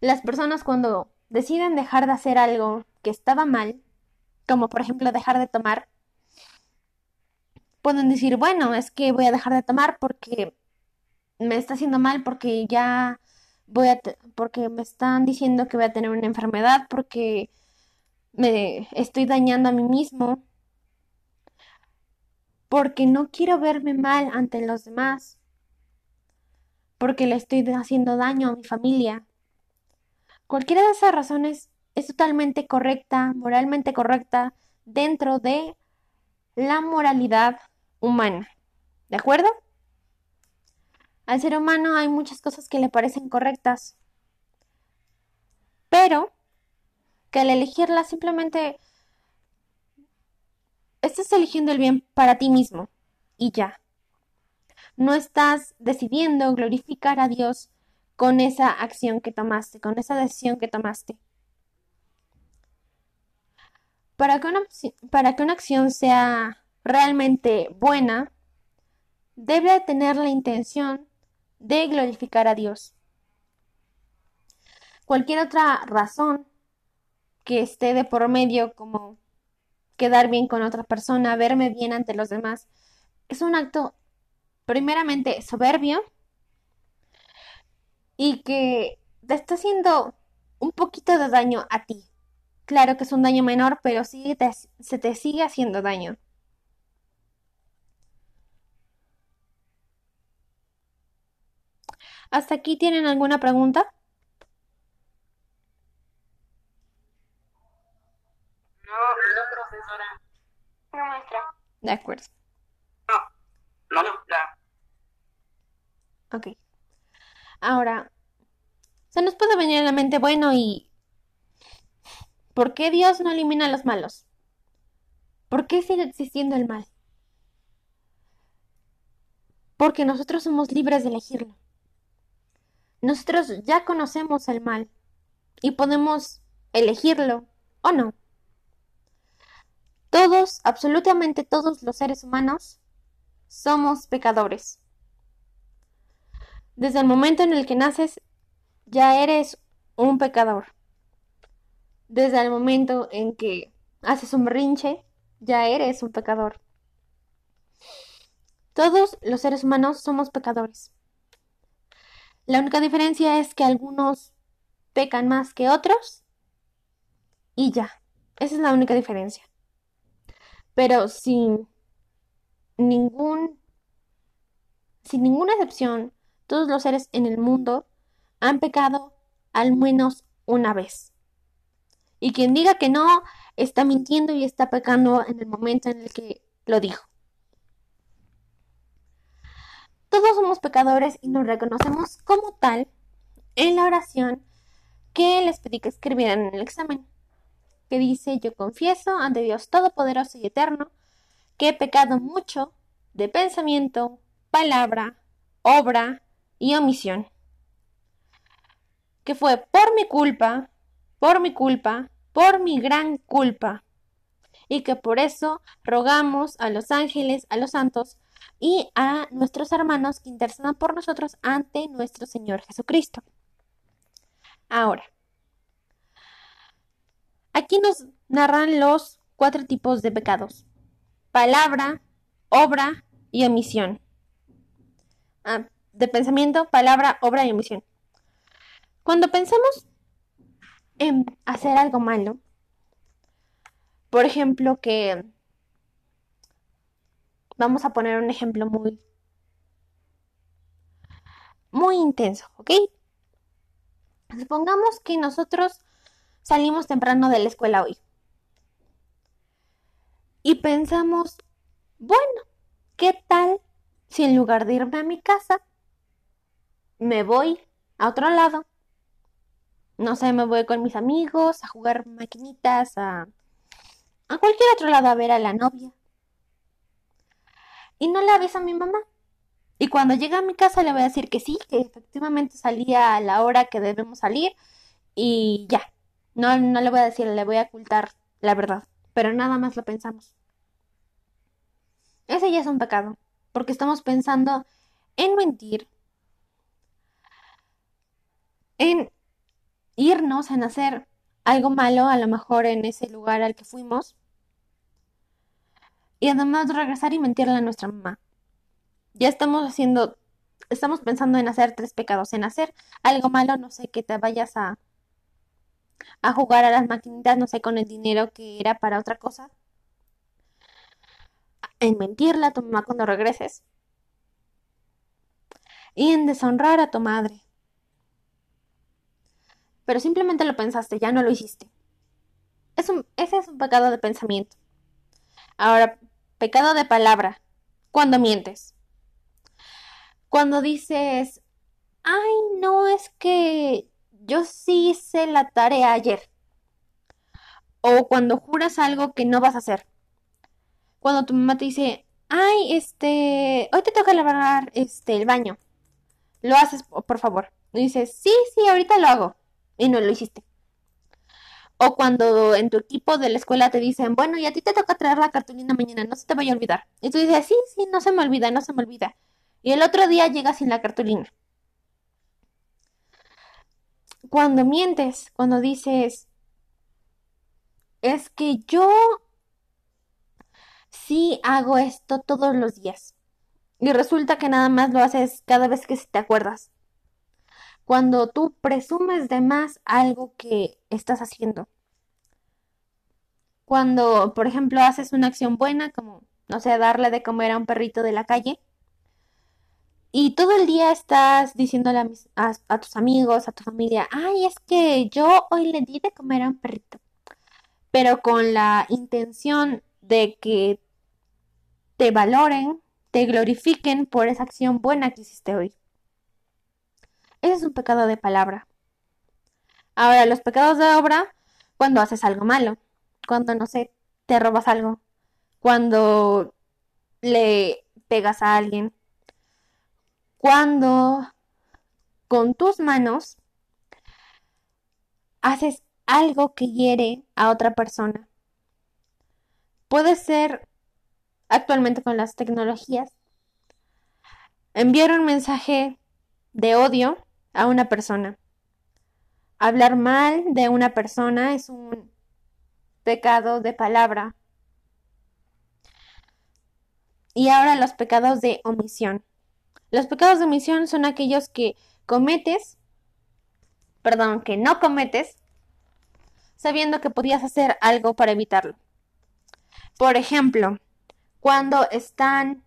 Las personas cuando deciden dejar de hacer algo que estaba mal, como por ejemplo dejar de tomar, pueden decir, bueno, es que voy a dejar de tomar porque me está haciendo mal, porque ya voy a, porque me están diciendo que voy a tener una enfermedad, porque me estoy dañando a mí mismo, porque no quiero verme mal ante los demás, porque le estoy haciendo daño a mi familia. Cualquiera de esas razones es totalmente correcta, moralmente correcta, dentro de la moralidad humana. ¿De acuerdo? Al ser humano hay muchas cosas que le parecen correctas, pero que al elegirlas simplemente estás eligiendo el bien para ti mismo y ya. No estás decidiendo glorificar a Dios con esa acción que tomaste, con esa decisión que tomaste. Para que una, para que una acción sea realmente buena, debe tener la intención de glorificar a Dios. Cualquier otra razón que esté de por medio, como quedar bien con otra persona, verme bien ante los demás, es un acto primeramente soberbio y que te está haciendo un poquito de daño a ti, claro que es un daño menor, pero sí te- se te sigue haciendo daño. ¿Hasta aquí tienen alguna pregunta? No, no, profesora. No, maestra. De acuerdo. No, maestra. Ok. Ahora, se nos puede venir a la mente, bueno, ¿y por qué Dios no elimina a los malos? ¿Por qué sigue existiendo el mal? Porque nosotros somos libres de elegirlo. Nosotros ya conocemos el mal y podemos elegirlo o no. Todos, absolutamente todos los seres humanos, somos pecadores. Desde el momento en el que naces, ya eres un pecador. Desde el momento en que haces un berrinche, ya eres un pecador. Todos los seres humanos somos pecadores. La única diferencia es que algunos pecan más que otros y ya. Esa es la única diferencia. Pero sin ningún, sin ninguna excepción, todos los seres en el mundo han pecado al menos una vez. Y quien diga que no, está mintiendo y está pecando en el momento en el que lo dijo. Todos somos pecadores y nos reconocemos como tal en la oración que les pedí que escribieran en el examen, que dice, yo confieso ante Dios Todopoderoso y Eterno que he pecado mucho de pensamiento, palabra, obra y omisión, que fue por mi culpa, por mi culpa, por mi gran culpa, y que por eso rogamos a los ángeles, a los santos y a nuestros hermanos que intercedan por nosotros ante nuestro Señor Jesucristo. Ahora, aquí nos narran los cuatro tipos de pecados. Palabra, obra y omisión. Ah, de pensamiento, palabra, obra y omisión. Cuando pensamos en hacer algo malo, por ejemplo, que vamos a poner un ejemplo muy muy intenso, ¿ok? Supongamos que nosotros salimos temprano de la escuela hoy y pensamos, bueno, ¿qué tal si en lugar de irme a mi casa, me voy a otro lado? No sé, me voy con mis amigos a jugar maquinitas, a, a cualquier otro lado a ver a la novia. Y no le aviso a mi mamá. Y cuando llegue a mi casa le voy a decir que sí, que efectivamente salía a la hora que debemos salir y ya. No, no le voy a decir, le voy a ocultar la verdad, pero nada más lo pensamos. Ese ya es un pecado, porque estamos pensando en mentir, en irnos, en hacer algo malo, a lo mejor en ese lugar al que fuimos, y además regresar y mentirle a nuestra mamá. Ya estamos haciendo, estamos pensando en hacer tres pecados, en hacer algo malo, no sé, que te vayas a, a jugar a las maquinitas, no sé, con el dinero que era para otra cosa, en mentirle a tu mamá cuando regreses, y en deshonrar a tu madre. Pero simplemente lo pensaste, ya no lo hiciste. Es un, ese es un pecado de pensamiento. Ahora, pecado de palabra, cuando mientes. Cuando dices, ay, no, es que yo sí hice la tarea ayer. O cuando juras algo que no vas a hacer. Cuando tu mamá te dice, ay, este, hoy te toca lavar este, el baño. Lo haces, por favor. Y dices, sí, sí, ahorita lo hago. Y no lo hiciste. O cuando en tu equipo de la escuela te dicen, bueno, y a ti te toca traer la cartulina mañana, no se te vaya a olvidar. Y tú dices, sí, sí, no se me olvida, no se me olvida. Y el otro día llegas sin la cartulina. Cuando mientes, cuando dices, es que yo sí hago esto todos los días. Y resulta que nada más lo haces cada vez que te acuerdas. Cuando tú presumes de más algo que estás haciendo. cuando, por ejemplo, haces una acción buena, como, no sé, darle de comer a un perrito de la calle, y todo el día estás diciéndole a, tus amigos, a tu familia, ay, es que yo hoy le di de comer a un perrito, pero con la intención de que te valoren, te glorifiquen por esa acción buena que hiciste hoy. Ese es un pecado de palabra. Ahora, los pecados de obra, cuando haces algo malo, cuando, no sé, te robas algo, cuando le pegas a alguien, cuando con tus manos haces algo que hiere a otra persona. Puede ser actualmente con las tecnologías enviar un mensaje de odio a una persona. Hablar mal de una persona es un pecado de palabra. Y ahora los pecados de omisión. Los pecados de omisión son aquellos que cometes, perdón, que no cometes, sabiendo que podías hacer algo para evitarlo. Por ejemplo, cuando están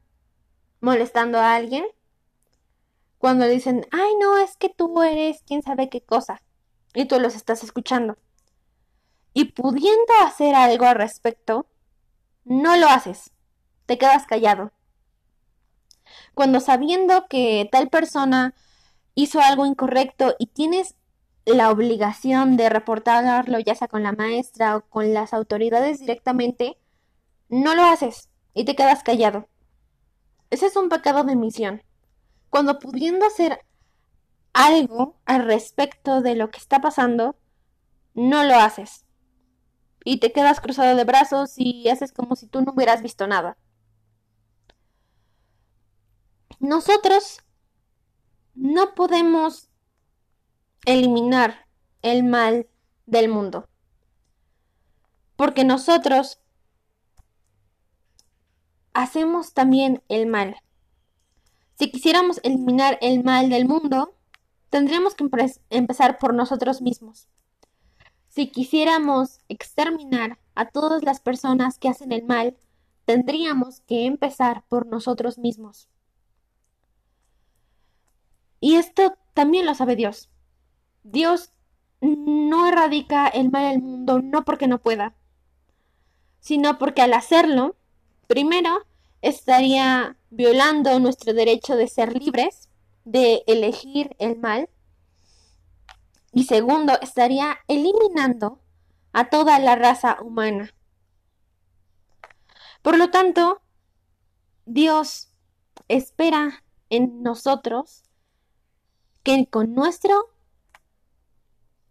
molestando a alguien, cuando dicen, ay, no, es que tú eres quién sabe qué cosa, y tú los estás escuchando. Y pudiendo hacer algo al respecto, no lo haces, te quedas callado. Cuando sabiendo que tal persona hizo algo incorrecto y tienes la obligación de reportarlo ya sea con la maestra o con las autoridades directamente, no lo haces y te quedas callado. Ese es un pecado de omisión. Cuando pudiendo hacer algo al respecto de lo que está pasando, no lo haces. Y te quedas cruzado de brazos y haces como si tú no hubieras visto nada. Nosotros no podemos eliminar el mal del mundo. Porque nosotros hacemos también el mal. Si quisiéramos eliminar el mal del mundo, tendríamos que empe- empezar por nosotros mismos. Si quisiéramos exterminar a todas las personas que hacen el mal, tendríamos que empezar por nosotros mismos. Y esto también lo sabe Dios. Dios no erradica el mal del mundo no porque no pueda, sino porque al hacerlo, primero estaría violando nuestro derecho de ser libres, de elegir el mal, y segundo, estaría eliminando a toda la raza humana. Por lo tanto, Dios espera en nosotros que con nuestro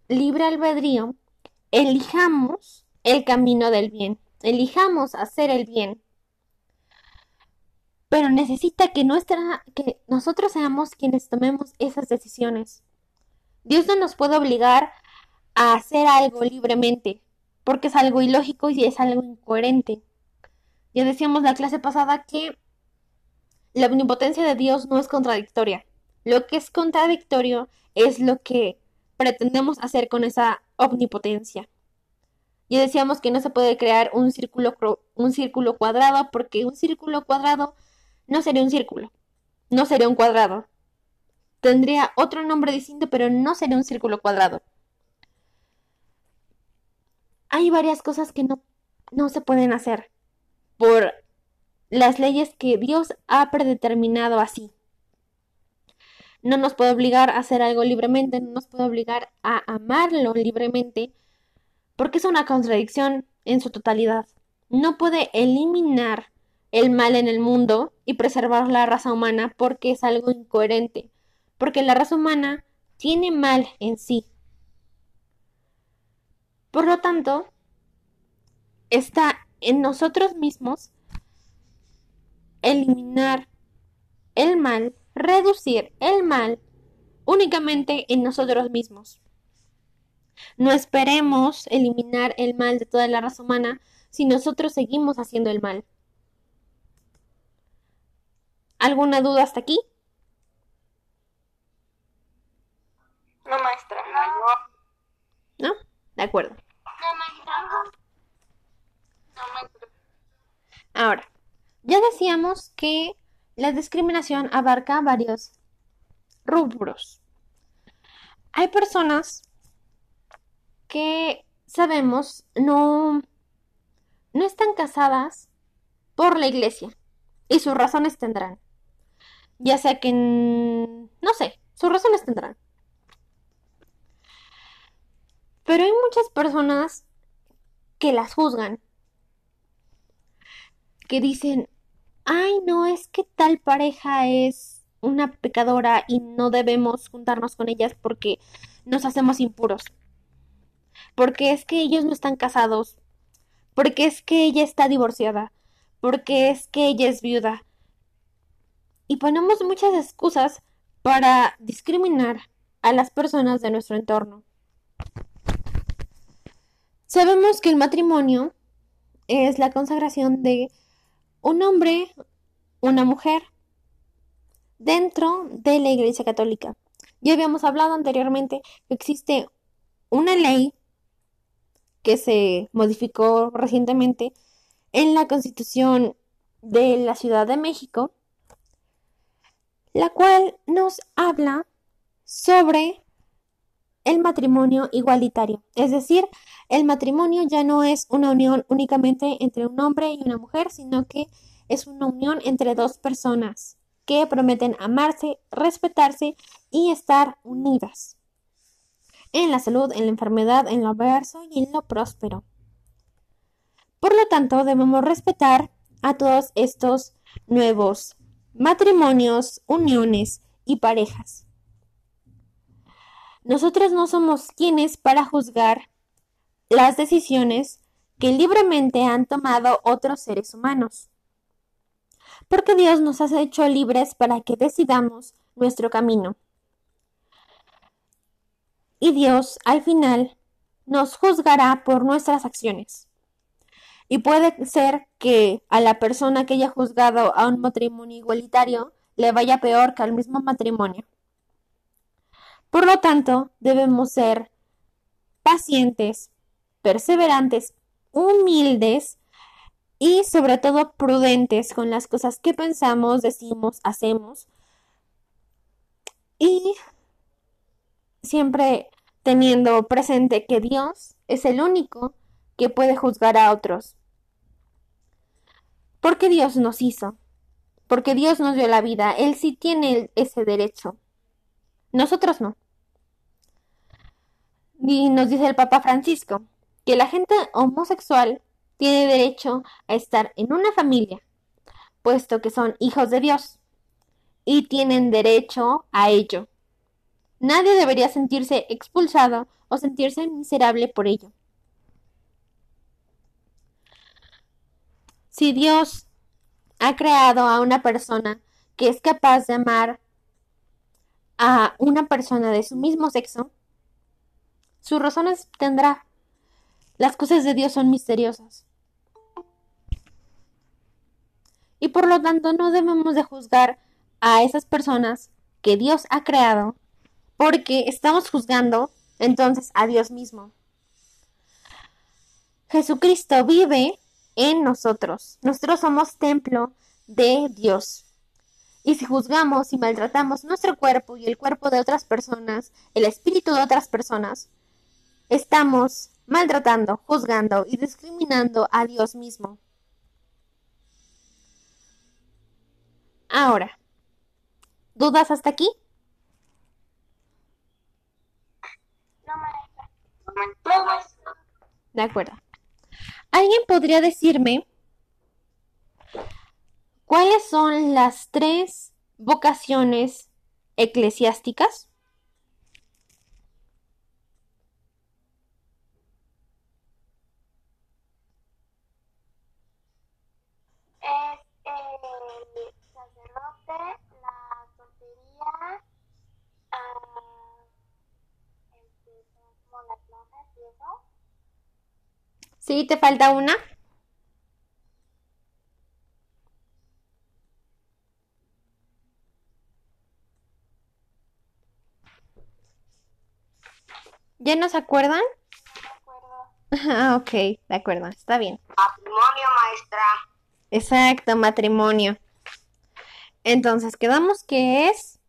libre albedrío elijamos el camino del bien, elijamos hacer el bien. Pero necesita que nuestra que nosotros seamos quienes tomemos esas decisiones. Dios no nos puede obligar a hacer algo libremente, porque es algo ilógico y es algo incoherente. Ya decíamos la clase pasada que la omnipotencia de Dios no es contradictoria. Lo que es contradictorio es lo que pretendemos hacer con esa omnipotencia. Ya decíamos que no se puede crear un círculo, un círculo cuadrado porque un círculo cuadrado no sería un círculo, no sería un cuadrado. Tendría otro nombre distinto, pero no sería un círculo cuadrado. Hay varias cosas que no, no se pueden hacer por las leyes que Dios ha predeterminado así. No nos puede obligar a hacer algo libremente, no nos puede obligar a amarlo libremente, porque es una contradicción en su totalidad. No puede eliminar el mal en el mundo y preservar la raza humana porque es algo incoherente, porque la raza humana tiene mal en sí. Por lo tanto, está en nosotros mismos eliminar el mal, reducir el mal únicamente en nosotros mismos. No esperemos eliminar el mal de toda la raza humana si nosotros seguimos haciendo el mal. ¿Alguna duda hasta aquí? No, maestra. ¿No? De acuerdo. No, maestra. Ahora, ya decíamos que la discriminación abarca varios rubros. Hay personas que sabemos no, no están casadas por la iglesia y sus razones tendrán. Ya sea que, no sé, sus razones tendrán. Pero hay muchas personas que las juzgan, que dicen, ay, no, es que tal pareja es una pecadora y no debemos juntarnos con ellas porque nos hacemos impuros. Porque es que ellos no están casados. Porque es que ella está divorciada. Porque es que ella es viuda. Y ponemos muchas excusas para discriminar a las personas de nuestro entorno. Sabemos que el matrimonio es la consagración de un hombre, una mujer, dentro de la Iglesia Católica. Ya habíamos hablado anteriormente que existe una ley que se modificó recientemente en la Constitución de la Ciudad de México, la cual nos habla sobre el matrimonio igualitario. Es decir, el matrimonio ya no es una unión únicamente entre un hombre y una mujer, sino que es una unión entre dos personas que prometen amarse, respetarse y estar unidas en la salud, en la enfermedad, en lo adverso y en lo próspero. Por lo tanto, debemos respetar a todos estos nuevos matrimonios, uniones y parejas. Nosotros no somos quienes para juzgar las decisiones que libremente han tomado otros seres humanos porque Dios nos ha hecho libres para que decidamos nuestro camino. Y Dios al final nos juzgará por nuestras acciones. Y puede ser que a la persona que haya juzgado a un matrimonio igualitario le vaya peor que al mismo matrimonio. Por lo tanto, debemos ser pacientes, perseverantes, humildes y sobre todo prudentes con las cosas que pensamos, decimos, hacemos. Y siempre teniendo presente que Dios es el único que puede juzgar a otros. Porque Dios nos hizo, porque Dios nos dio la vida, Él sí tiene ese derecho. Nosotros no. Y nos dice el Papa Francisco que la gente homosexual tiene derecho a estar en una familia, puesto que son hijos de Dios, y tienen derecho a ello. Nadie debería sentirse expulsado o sentirse miserable por ello. Si Dios ha creado a una persona que es capaz de amar a una persona de su mismo sexo, sus razones tendrá. Las cosas de Dios son misteriosas. Y por lo tanto no debemos de juzgar a esas personas que Dios ha creado porque estamos juzgando entonces a Dios mismo. Jesucristo vive en nosotros. Nosotros somos templo de Dios. Y si juzgamos y maltratamos nuestro cuerpo y el cuerpo de otras personas, el espíritu de otras personas, estamos maltratando, juzgando y discriminando a Dios mismo. Ahora, ¿dudas hasta aquí? No, maestra. De acuerdo. ¿Alguien podría decirme cuáles son las tres vocaciones eclesiásticas? Es Sí, te falta una. ¿Ya no se acuerdan? Me <laughs> acuerdo. Ah, ok, de acuerdo, está bien. Matrimonio, maestra. Exacto, matrimonio. Entonces, quedamos que es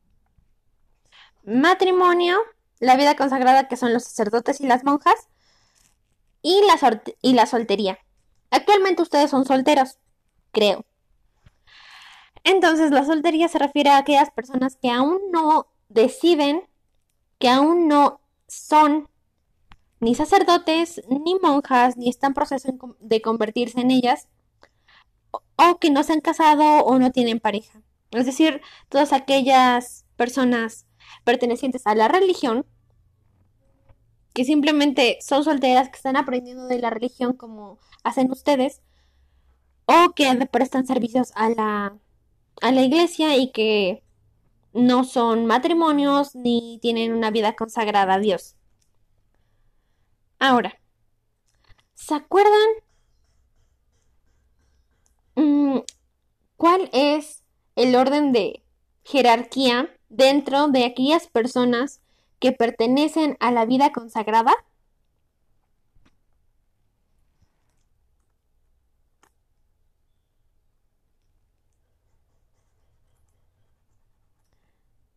matrimonio, la vida consagrada que son los sacerdotes y las monjas y la, y la soltería. Actualmente ustedes son solteros, creo. Entonces, la soltería se refiere a aquellas personas que aún no deciden, que aún no son ni sacerdotes, ni monjas, ni están en proceso de convertirse en ellas, o que no se han casado o no tienen pareja. Es decir, todas aquellas personas pertenecientes a la religión que simplemente son solteras, que están aprendiendo de la religión como hacen ustedes, o que prestan servicios a la, a la iglesia y que no son matrimonios ni tienen una vida consagrada a Dios. Ahora, ¿se acuerdan mm, cuál es el orden de jerarquía dentro de aquellas personas que pertenecen a la vida consagrada?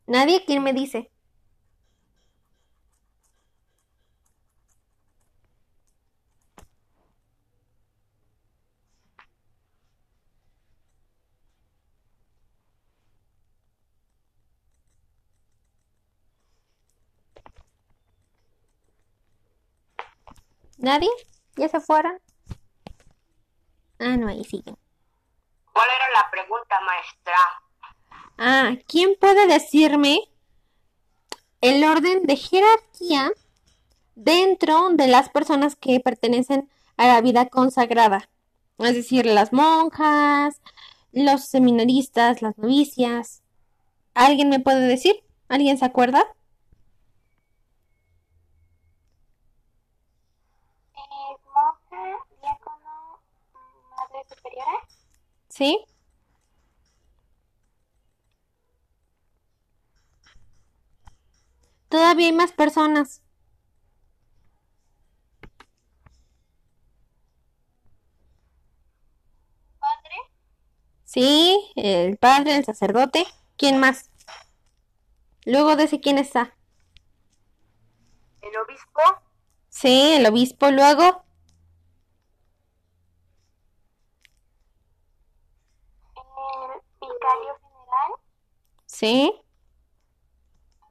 Nadie, ¿quién me dice? ¿Nadie? ¿Ya se fueron? Ah, no, ahí siguen. ¿Cuál era la pregunta, maestra? Ah, ¿quién puede decirme el orden de jerarquía dentro de las personas que pertenecen a la vida consagrada? Es decir, las monjas, los seminaristas, las novicias. ¿Alguien me puede decir? ¿Alguien se acuerda? ¿Sí? Todavía hay más personas. ¿Padre? Sí, el padre, el sacerdote. ¿Quién más? Luego de ese, ¿quién está? ¿El obispo? Sí, el obispo. Luego. Sí.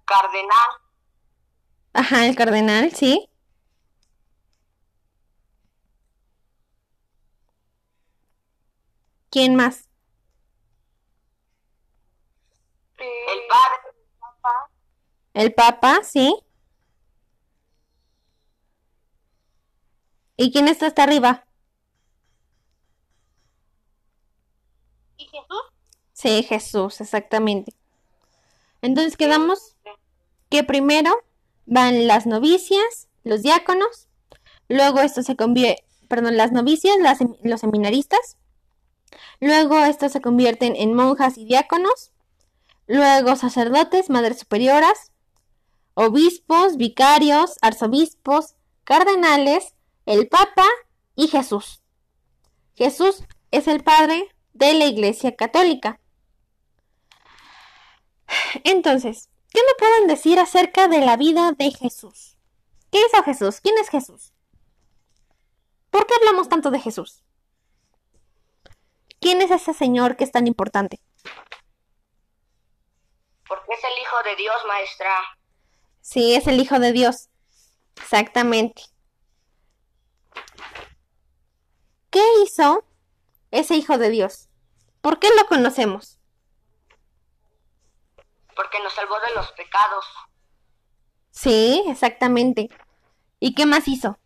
Cardenal. Ajá, el cardenal, sí. ¿Quién más? El padre. El papa. Sí. ¿Y quién está hasta arriba? ¿Y Jesús? Sí, Jesús, exactamente. Entonces quedamos que primero van las novicias, los diáconos, luego esto se convierte, perdón, las novicias, los seminaristas, luego estos se convierten en monjas y diáconos, luego sacerdotes, madres superioras, obispos, vicarios, arzobispos, cardenales, el Papa y Jesús. Jesús es el Padre de la Iglesia Católica. Entonces, ¿qué me pueden decir acerca de la vida de Jesús? ¿Qué hizo Jesús? ¿Quién es Jesús? ¿Por qué hablamos tanto de Jesús? ¿Quién es ese Señor que es tan importante? Porque es el Hijo de Dios, maestra. Sí, es el Hijo de Dios. Exactamente. ¿Qué hizo ese Hijo de Dios? ¿Por qué lo conocemos? Porque nos salvó de los pecados. Sí, exactamente. ¿Y qué más hizo?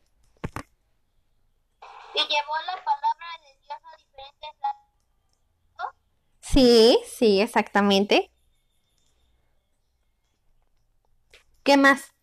Y llevó la palabra de Dios a diferentes lados. Sí, sí, exactamente. ¿Qué más?